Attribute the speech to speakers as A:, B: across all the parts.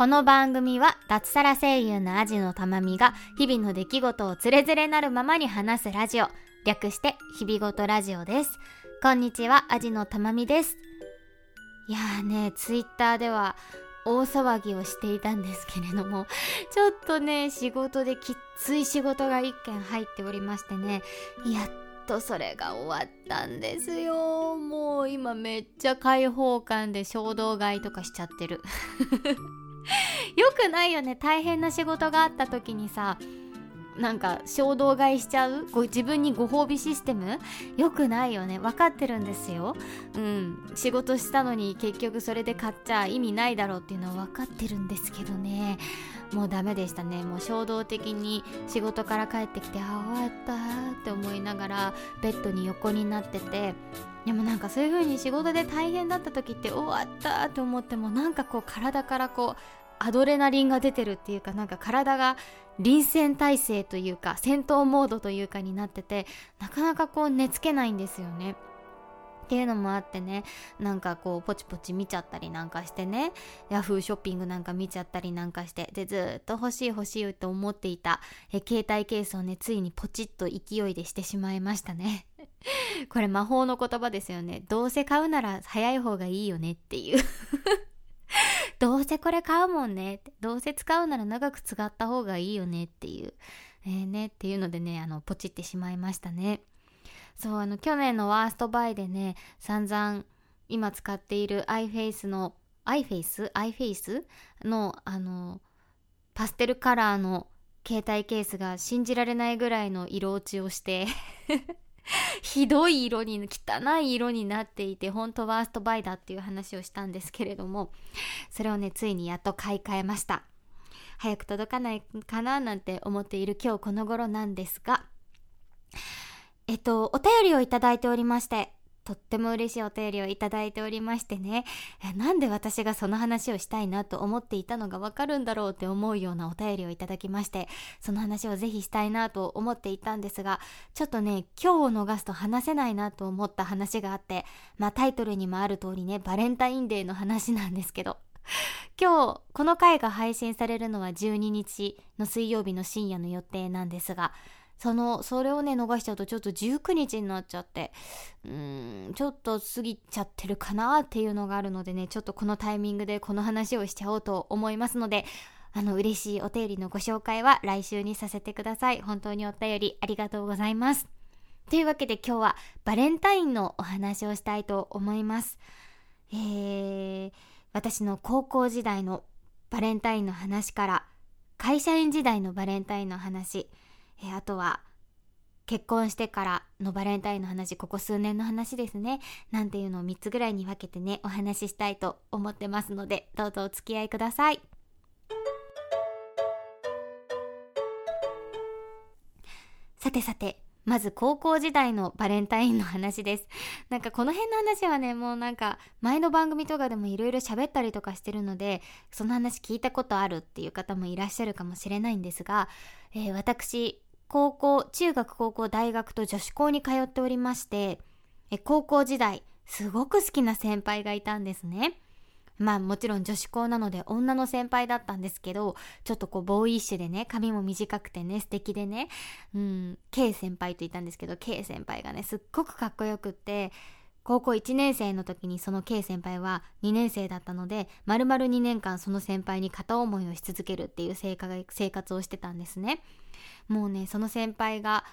A: この番組は脱サラ声優のアジのたまみが日々の出来事をつれづれなるままに話すラジオ。略して日々ごとラジオです。こんにちはアジのたまみです。いやーねツイッターでは大騒ぎをしていたんですけれどもちょっとね仕事できっつい仕事が一件入っておりましてねやっとそれが終わったんですよ。もう今めっちゃ開放感で衝動買いとかしちゃってる。よくないよね。大変な仕事があった時にさなんか衝動買いしちゃう？ご自分にご褒美システム？よくないよね。分かってるんですよ。うん。仕事したのに結局それで買っちゃ意味ないだろうっていうのは分かってるんですけどね。もうダメでしたね。もう衝動的に仕事から帰ってきてああ終わったって思いながらベッドに横になっててでもなんかそういう風に仕事で大変だった時って終わったって思ってもなんかこう体からこうアドレナリンが出てるっていうかなんか体が臨戦態勢というか戦闘モードというかになっててなかなかこう寝つけないんですよね。っていうのもあってねなんかこうポチポチ見ちゃったりなんかしてねヤフーショッピングなんか見ちゃったりなんかしてでずっと欲しい欲しいと思っていたえ携帯ケースをねついにポチッと勢いでしてしまいましたね これ魔法の言葉ですよね。どうせ買うなら早い方がいいよねっていう。どうせこれ買うもんね。どうせ使うなら長く使った方がいいよねっていう、えー、ねっていうのでねあのポチってしまいましたね。そうあの去年のワーストバイでね散々今使っている iFace の iFace? iFace? のあのパステルカラーの携帯ケースが信じられないぐらいの色落ちをして。ひどい色に汚い色になっていてほんとワーストバイだっていう話をしたんですけれどもそれをねついにやっと買い替えました。早く届かないかななんて思っている今日この頃なんですがえっとお便りをいただいておりましてとっても嬉しいお便りをいただいておりましてね。なんで私がその話をしたいなと思っていたのがわかるんだろうって思うようなお便りをいただきましてその話をぜひしたいなと思っていたんですがちょっとね今日を逃すと話せないなと思った話があってまあタイトルにもある通りねバレンタインデーの話なんですけど。今日この回が配信されるのは12日の水曜日の深夜の予定なんですがそのそれをね逃しちゃうとちょっと19日になっちゃってうーんちょっと過ぎちゃってるかなっていうのがあるのでねちょっとこのタイミングでこの話をしちゃおうと思いますのであの嬉しいお便りのご紹介は来週にさせてください。本当にお便りありがとうございます。というわけで今日はバレンタインのお話をしたいと思います。えー、私の高校時代のバレンタインの話から会社員時代のバレンタインの話えあとは結婚してからのバレンタインの話ここ数年の話ですねなんていうのを3つぐらいに分けてねお話ししたいと思ってますのでどうぞお付き合いくださいさてさてまず高校時代のバレンタインの話です。なんかこの辺の話はね、もうなんか前の番組とかでもいろいろ喋ったりとかしてるので、その話聞いたことあるっていう方もいらっしゃるかもしれないんですが、えー、私、高校、中学、高校、大学と女子校に通っておりまして、え高校時代、すごく好きな先輩がいたんですね。まあもちろん女子校なので女の先輩だったんですけど、ちょっとこうボーイッシュでね、髪も短くてね、素敵でね、うん、K 先輩と言ったんですけど、K 先輩がね、すっごくかっこよくって、高校1年生の時にその K 先輩は2年生だったので、丸々2年間その先輩に片思いをし続けるっていう生活をしてたんですね。もうね、その先輩が、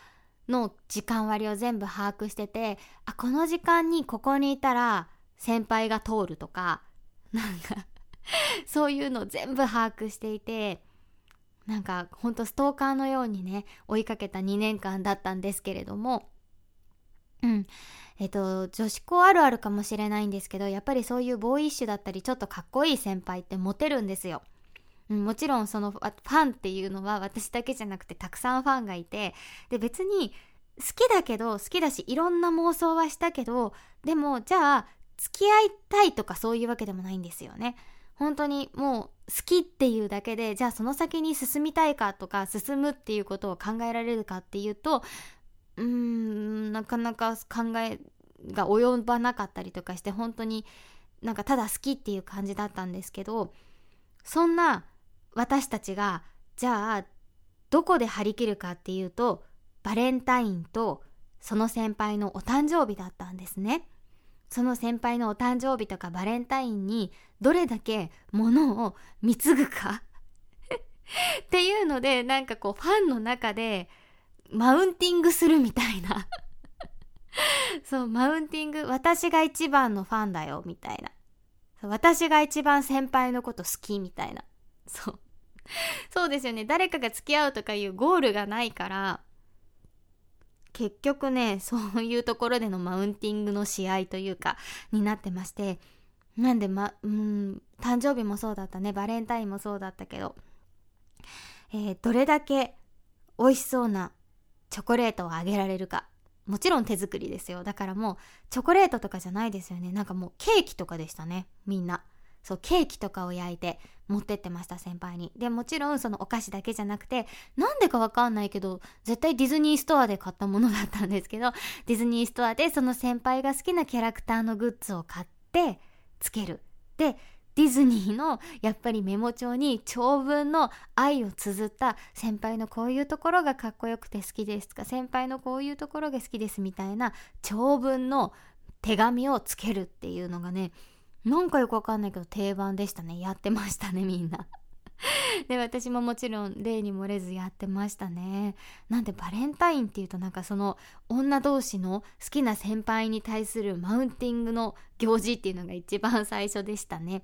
A: の時間割を全部把握してて、あ、この時間にここにいたら先輩が通るとか、なんかそういうのを全部把握していてなんかほんとストーカーのようにね追いかけた2年間だったんですけれどもうんえっと女子校あるあるかもしれないんですけどやっぱりそういうボーイッシュだったりちょっとかっこいい先輩ってモテるんですよ。もちろんそのファンっていうのは私だけじゃなくてたくさんファンがいてで別に好きだけど好きだしいろんな妄想はしたけどでもじゃあ付き合いたいとかそういうわけでもないんですよね。本当にもう好きっていうだけでじゃあその先に進みたいかとか進むっていうことを考えられるかっていうとうーんなかなか考えが及ばなかったりとかして本当になんかただ好きっていう感じだったんですけどそんな私たちがじゃあどこで張り切るかっていうとバレンタインとその先輩のお誕生日だったんですね。その先輩のお誕生日とかバレンタインにどれだけ物を貢ぐか っていうのでなんかこうファンの中でマウンティングするみたいな。そうマウンティング私が一番のファンだよみたいな。私が一番先輩のこと好きみたいな。そう。そうですよね。誰かが付き合うとかいうゴールがないから結局ねそういうところでのマウンティングの試合というかになってましてなんでまうん誕生日もそうだったね。バレンタインもそうだったけど、えー、どれだけ美味しそうなチョコレートをあげられるか。もちろん手作りですよ。だからもうチョコレートとかじゃないですよね。なんかもうケーキとかでしたね。みんな。そうケーキとかを焼いて持ってってました先輩に。でもちろんそのお菓子だけじゃなくてなんでかわかんないけど絶対ディズニーストアで買ったものだったんですけどディズニーストアでその先輩が好きなキャラクターのグッズを買ってつける。でディズニーのやっぱりメモ帳に長文の愛を綴った先輩のこういうところがかっこよくて好きですとか先輩のこういうところが好きですみたいな長文の手紙をつけるっていうのがねなんかよくわかんないけど定番でしたね。やってましたねみんな。で私ももちろん例に漏れずやってましたね。なんでバレンタインっていうとなんかその女同士の好きな先輩に対するマウンティングの行事っていうのが一番最初でしたね。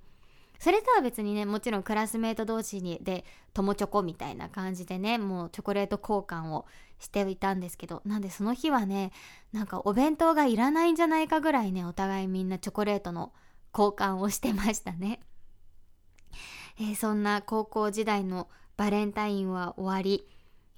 A: それとは別にねもちろんクラスメート同士にで友チョコみたいな感じでねもうチョコレート交換をしていたんですけどなんでその日はねなんかお弁当がいらないんじゃないかぐらいねお互いみんなチョコレートの交換をしてましたね。えー、そんな高校時代のバレンタインは終わり、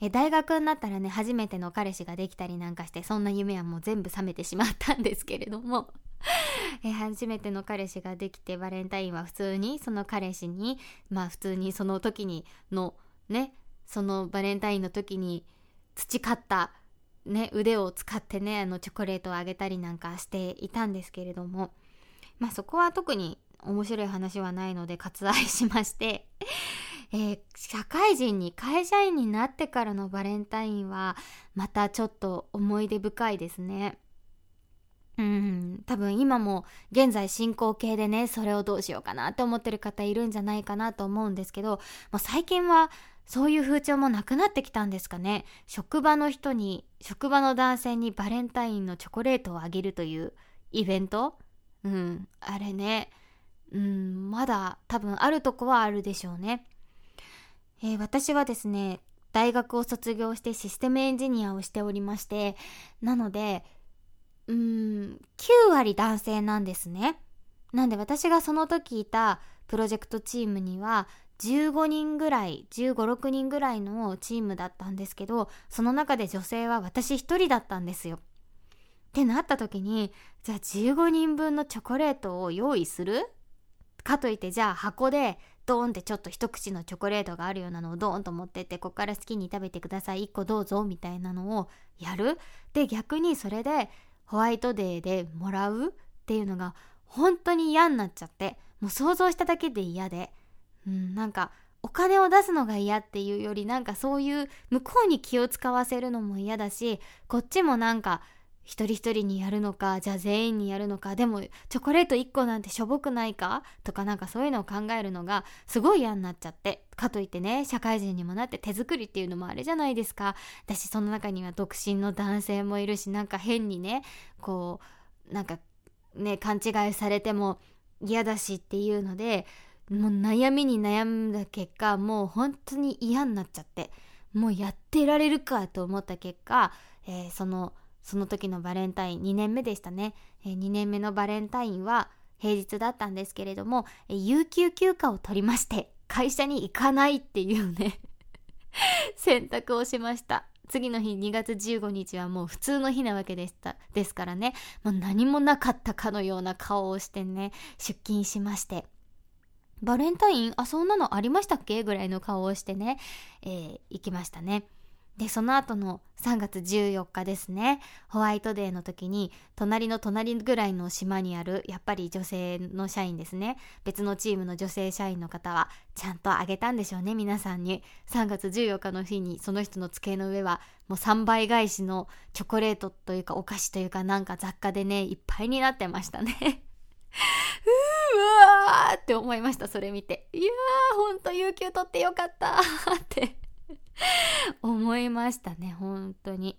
A: え、大学になったらね初めての彼氏ができたりなんかしてそんな夢はもう全部覚めてしまったんですけれども。え、初めての彼氏ができてバレンタインは普通にその彼氏にまあ普通にその時にのねそのバレンタインの時に培ったね腕を使ってねあのチョコレートをあげたりなんかしていたんですけれども。まあそこは特に面白い話はないので割愛しまして。えー、社会人に会社員になってからのバレンタインはまたちょっと思い出深いですね。うん。多分今も現在進行形でねそれをどうしようかなって思ってる方いるんじゃないかなと思うんですけどもう最近はそういう風潮もなくなってきたんですかね。職場の人に職場の男性にバレンタインのチョコレートをあげるというイベント。うん。あれね。うん。まだ多分あるとこはあるでしょうね、えー、私はですね大学を卒業してシステムエンジニアをしておりましてなのでうん9割男性なんですね。なんで私がその時いたプロジェクトチームには15人ぐらい1 5 6人ぐらいのチームだったんですけどその中で女性は私一人だったんですよ。ってなった時にじゃあ15人分のチョコレートを用意する？かといってじゃあ箱でドーンってちょっと一口のチョコレートがあるようなのをドーンと持ってってこっから好きに食べてください1個どうぞみたいなのをやる。で逆にそれでホワイトデーでもらうっていうのが本当に嫌になっちゃってもう想像しただけで嫌で。うんなんかお金を出すのが嫌っていうよりなんかそういう向こうに気を使わせるのも嫌だしこっちもなんか一人一人にやるのかじゃあ全員にやるのかでもチョコレート1個なんてしょぼくないか？とかなんかそういうのを考えるのがすごい嫌になっちゃってかといってね社会人にもなって手作りっていうのもあれじゃないですか。私その中には独身の男性もいるしなんか変にねこうなんかね勘違いされても嫌だしっていうのでもう悩みに悩んだ結果もう本当に嫌になっちゃってもうやってられるかと思った結果、えー、そのその時のバレンタイン2年目でしたね、え、2年目のバレンタインは平日だったんですけれども、有給休暇を取りまして会社に行かないっていうね 選択をしました。次の日2月15日はもう普通の日なわけでしたですからね。もう何もなかったかのような顔をしてね出勤しまして。バレンタインあそんなのありましたっけ？ぐらいの顔をしてね、えー、行きましたね。でその後の3月14日ですね。ホワイトデーの時に隣の隣ぐらいの島にあるやっぱり女性の社員ですね。別のチームの女性社員の方はちゃんとあげたんでしょうね皆さんに。3月14日の日にその人の机の上はもう3倍返しのチョコレートというかお菓子というかなんか雑貨でねいっぱいになってましたね。うわーって思いましたそれ見て。いやーほんと有給取ってよかったーって。思いましたね本当に。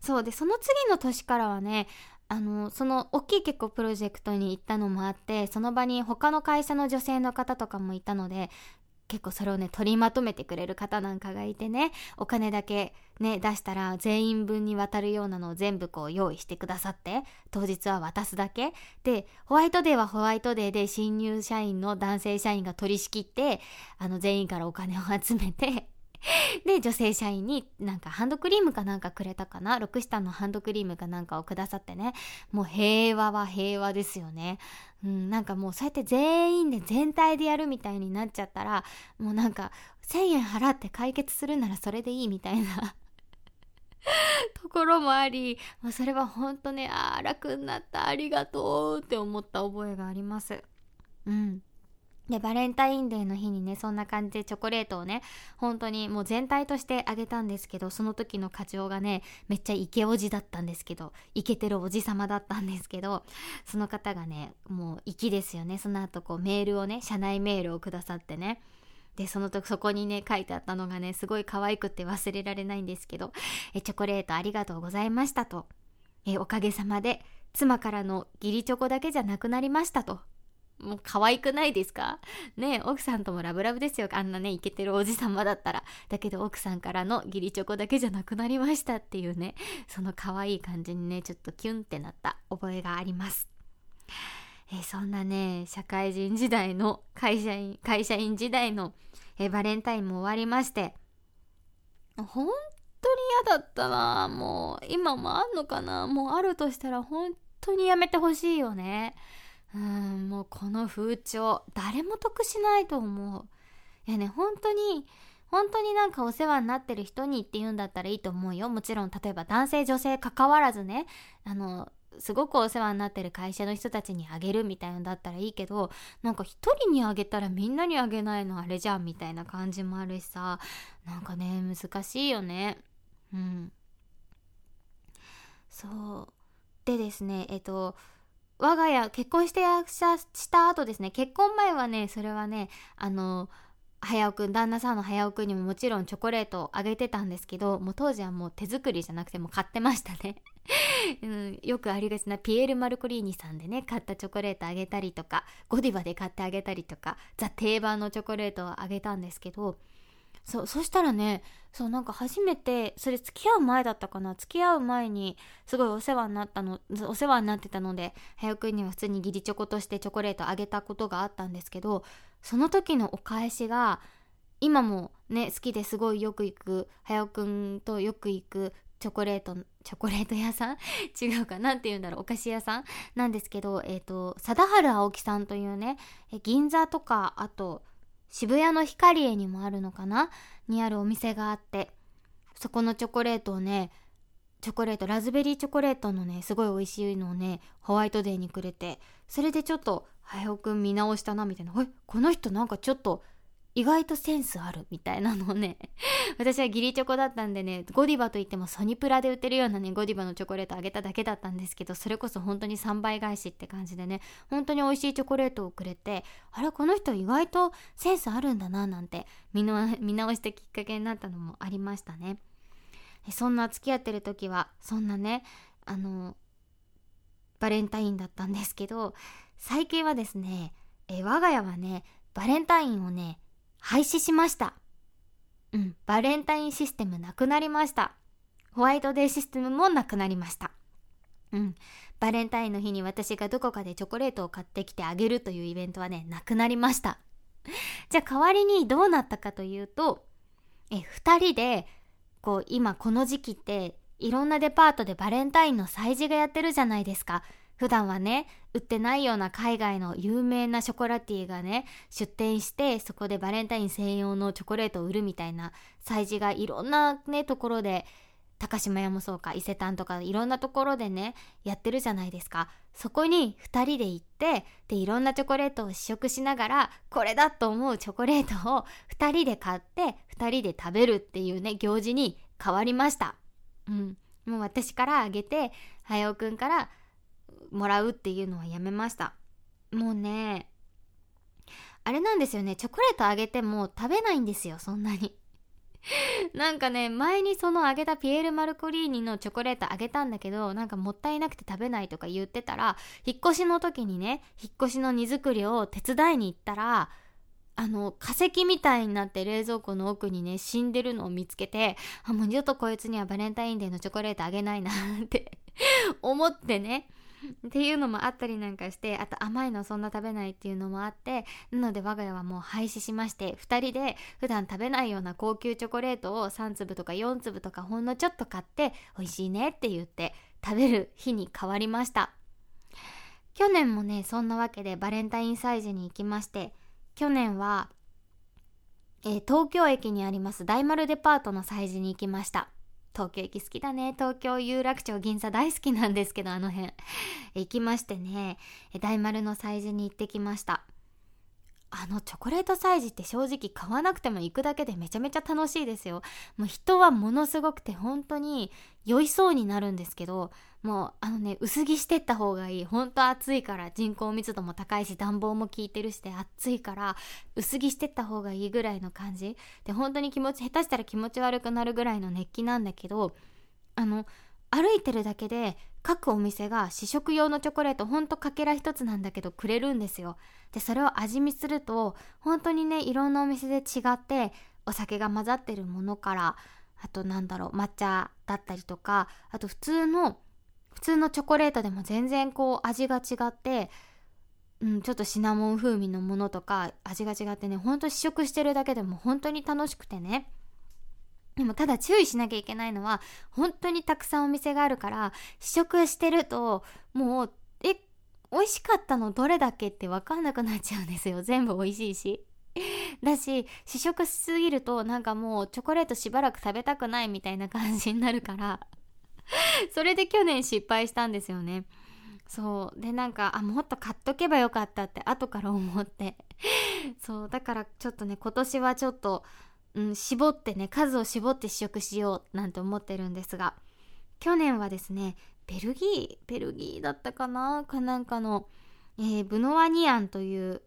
A: そうでその次の年からはねあのその大きい結構プロジェクトに行ったのもあってその場に他の会社の女性の方とかもいたので結構それをね取りまとめてくれる方なんかがいてねお金だけね出したら全員分に渡るようなのを全部こう用意してくださって当日は渡すだけ。でホワイトデーはホワイトデーで新入社員の男性社員が取り仕切ってあの全員からお金を集めて で、女性社員になんかハンドクリームかなんかくれたかな？ロクシタンのハンドクリームかなんかをくださってね。もう平和は平和ですよね。うん、なんかもうそうやって全員で全体でやるみたいになっちゃったら、もうなんか1000円払って解決するならそれでいいみたいな ところもあり、まあ、それは本当ね、ああ、楽になった、ありがとうって思った覚えがあります。うん。で、バレンタインデーの日にね、そんな感じでチョコレートをね、本当にもう全体としてあげたんですけど、その時の課長がね、めっちゃイケおじだったんですけど、イケてるおじさまだったんですけど、その方がね、もう粋ですよね。その後こうメールをね、社内メールをくださってね、で、その時そこにね、書いてあったのがね、すごい可愛くて忘れられないんですけど、え、チョコレートありがとうございましたと。え、おかげさまで、妻からの義理チョコだけじゃなくなりましたと。もう可愛くないですか？ね奥さんともラブラブですよ。あんなね、イケてるおじさまだったら。だけど奥さんからの義理チョコだけじゃなくなりましたっていうね、その可愛い感じにね、ちょっとキュンってなった覚えがあります。え、そんなね、社会人時代の会社員、会社員時代の、え、バレンタインも終わりまして、本当に嫌だったなもう、今もあんのかなもうあるとしたら本当にやめてほしいよね。うんもうこの風潮誰も得しないと思う。いやね本当に本当になんかお世話になってる人にって言うんだったらいいと思うよ。もちろん例えば男性女性関わらずねあのすごくお世話になってる会社の人たちにあげるみたいのだったらいいけどなんか一人にあげたらみんなにあげないのあれじゃんみたいな感じもあるしさなんかね難しいよね。うん。そう。でですねえっと我が家結婚して役者した後ですね結婚前はねそれはねあの早尾くん旦那さんの早尾くんにももちろんチョコレートをあげてたんですけどもう当時はもう手作りじゃなくても買ってましたね、うん、よくありがちなピエール・マルコリーニさんでね買ったチョコレートあげたりとかゴディバで買ってあげたりとかザ定番のチョコレートをあげたんですけどそうそしたらねそうなんか初めてそれ付き合う前だったかな？付き合う前にすごいお世話になったのお世話になってたので早くには普通に義理チョコとしてチョコレートあげたことがあったんですけどその時のお返しが今もね好きですごいよく行く早くんとよく行くチョコレートチョコレート屋さん？違うかなんて言うんだろうお菓子屋さん？なんですけどえっ、ー、と貞治青木さんというね銀座とかあと渋谷のヒカリエにもあるのかな？にあるお店があって。そこのチョコレートをねチョコレートラズベリーチョコレートのねすごい美味しいのをねホワイトデーにくれて。それでちょっと「はやおくん見直したな」みたいな「えこの人なんかちょっと意外とセンスあるみたいなのをね 私は義理チョコだったんでねゴディバといってもソニプラで売ってるようなねゴディバのチョコレートあげただけだったんですけどそれこそ本当に3倍返しって感じでね本当に美味しいチョコレートをくれてあれこの人意外とセンスあるんだななんて 見直したきっかけになったのもありましたね。そんな付き合ってる時はそんなねあのバレンタインだったんですけど最近はですねえ我が家はねバレンタインをね廃止しました。うん、バレンタインシステムなくなりました。ホワイトデーシステムもなくなりました。うん、バレンタインの日に私がどこかでチョコレートを買ってきてあげるというイベントはね、なくなりました。じゃあ代わりにどうなったかというと、え、二人で、こう、今この時期って、いろんなデパートでバレンタインの催事がやってるじゃないですか。普段はね売ってないような海外の有名なショコラティがね出店してそこでバレンタイン専用のチョコレートを売るみたいな催事がいろんなねところで高島屋もそうか伊勢丹とかいろんなところでねやってるじゃないですか。そこに2人で行ってでいろんなチョコレートを試食しながらこれだと思うチョコレートを2人で買って2人で食べるっていうね行事に変わりました。うん。もう私からあげてはやおくんからもらうっていうのはやめました。もうねあれなんですよね。チョコレートあげても食べないんですよそんなに。なんかね前にそのあげたピエール・マルコリーニのチョコレートあげたんだけどなんかもったいなくて食べないとか言ってたら引っ越しの時にね引っ越しの荷造りを手伝いに行ったらあの化石みたいになって冷蔵庫の奥にね死んでるのを見つけてあもう二度とこいつにはバレンタインデーのチョコレートあげないなって 思ってね っていうのもあったりなんかしてあと甘いのそんな食べないっていうのもあってなので我が家はもう廃止しまして2人で普段食べないような高級チョコレートを3粒とか4粒とかほんのちょっと買って美味しいねって言って食べる日に変わりました。去年もねそんなわけでバレンタイン祭事に行きまして去年は、えー、東京駅にあります大丸デパートの祭事に行きました。東京駅好きだね。東京有楽町銀座大好きなんですけどあの辺。行きましてね。大丸の催事に行ってきました。あのチョコレート催事って正直買わなくても行くだけでめちゃめちゃ楽しいですよ。もう人はものすごくて本当に酔いそうになるんですけどもうあのね薄着してった方がいい。本当暑いから人口密度も高いし暖房も効いてるして暑いから薄着してった方がいいぐらいの感じ。で本当に気持ち下手したら気持ち悪くなるぐらいの熱気なんだけどあの歩いてるだけで各お店が試食用のチョコレートほんとかけら一つなんだけどくれるんですよ。でそれを味見すると本当にねいろんなお店で違ってお酒が混ざってるものからあとなんだろう抹茶だったりとかあと普通の普通のチョコレートでも全然こう味が違って、うん、ちょっとシナモン風味のものとか味が違ってねほんと試食してるだけでも本当に楽しくてね。でもただ注意しなきゃいけないのは本当にたくさんお店があるから試食してるともうえ美味しかったのどれだけって分かんなくなっちゃうんですよ。全部美味しいし。だし試食しすぎるとなんかもうチョコレートしばらく食べたくないみたいな感じになるから。それで去年失敗したんですよね。そう。でなんかあもっと買っとけばよかったって後から思って。そう。だからちょっとね今年はちょっと、うん、絞ってね数を絞って試食しようなんて思ってるんですが去年はですねベルギーベルギーだったかな？かなんかの、えー、ブノワニアンという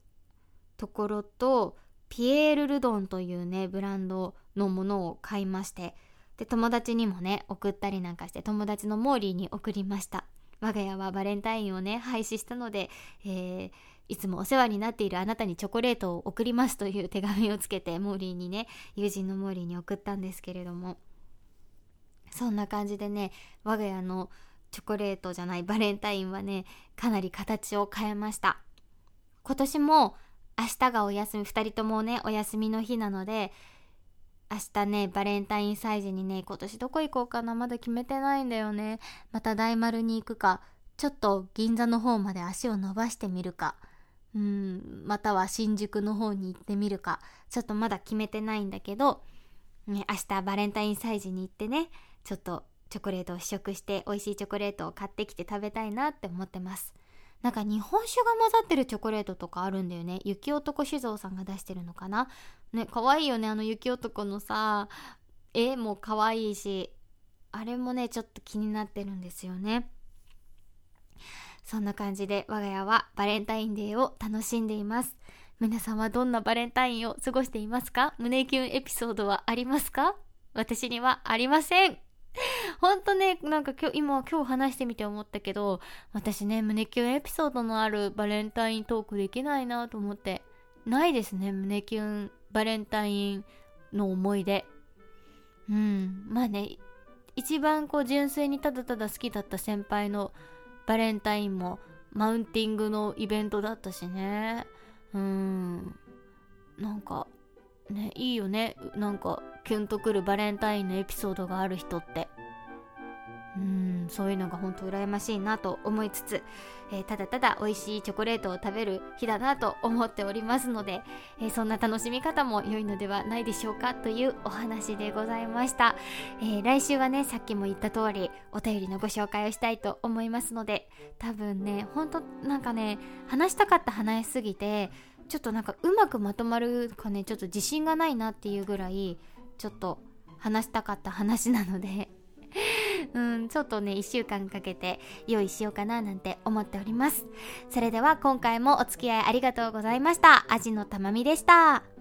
A: ところとピエール・ルドンというねブランドのものを買いましてで友達にもね送ったりなんかして友達のモーリーに送りました。我が家はバレンタインをね廃止したので、えー、いつもお世話になっているあなたにチョコレートを送りますという手紙をつけてモーリーにね友人のモーリーに送ったんですけれども。そんな感じでね我が家のチョコレートじゃないバレンタインはねかなり形を変えました。今年も明日がお休み2人ともねお休みの日なので明日ね、バレンタイン祭事にね、今年どこ行こうかな、まだ決めてないんだよね。また大丸に行くか、ちょっと銀座の方まで足を伸ばしてみるか、うん、または新宿の方に行ってみるか、ちょっとまだ決めてないんだけど、ね、明日バレンタイン祭事に行ってね、ちょっとチョコレートを試食して美味しいチョコレートを買ってきて食べたいなって思ってます。なんか日本酒が混ざってるチョコレートとかあるんだよね。雪男酒造さんが出してるのかな。ね可愛いよねあの雪男のさ絵も可愛いしあれもねちょっと気になってるんですよね。そんな感じで我が家はバレンタインデーを楽しんでいます皆さんはどんなバレンタインを過ごしていますか？胸キュンエピソードはありますか？私にはありませんほんとね、なんか今日、今、今日話してみて思ったけど、私ね、胸キュンエピソードのあるバレンタイントークできないなと思って。ないですね、胸キュンバレンタインの思い出。うん、まあね、一番こう純粋にただただ好きだった先輩のバレンタインもマウンティングのイベントだったしね。うん。なんか、ね、いいよね。なんか、キュンとくるバレンタインのエピソードがある人って。うんそういうのが本当羨ましいなと思いつつ、えー、ただただ美味しいチョコレートを食べる日だなと思っておりますので、えー、そんな楽しみ方も良いのではないでしょうかというお話でございました、えー、来週はねさっきも言った通りお便りのご紹介をしたいと思いますので多分ねほんとなんかね話したかった話しすぎてちょっとなんかうまくまとまるかねちょっと自信がないなっていうぐらいちょっと話したかった話なのでうん、ちょっとね、1週間かけて用意しようかななんて思っております。それでは今回もお付き合いありがとうございました。アジのたまみでした。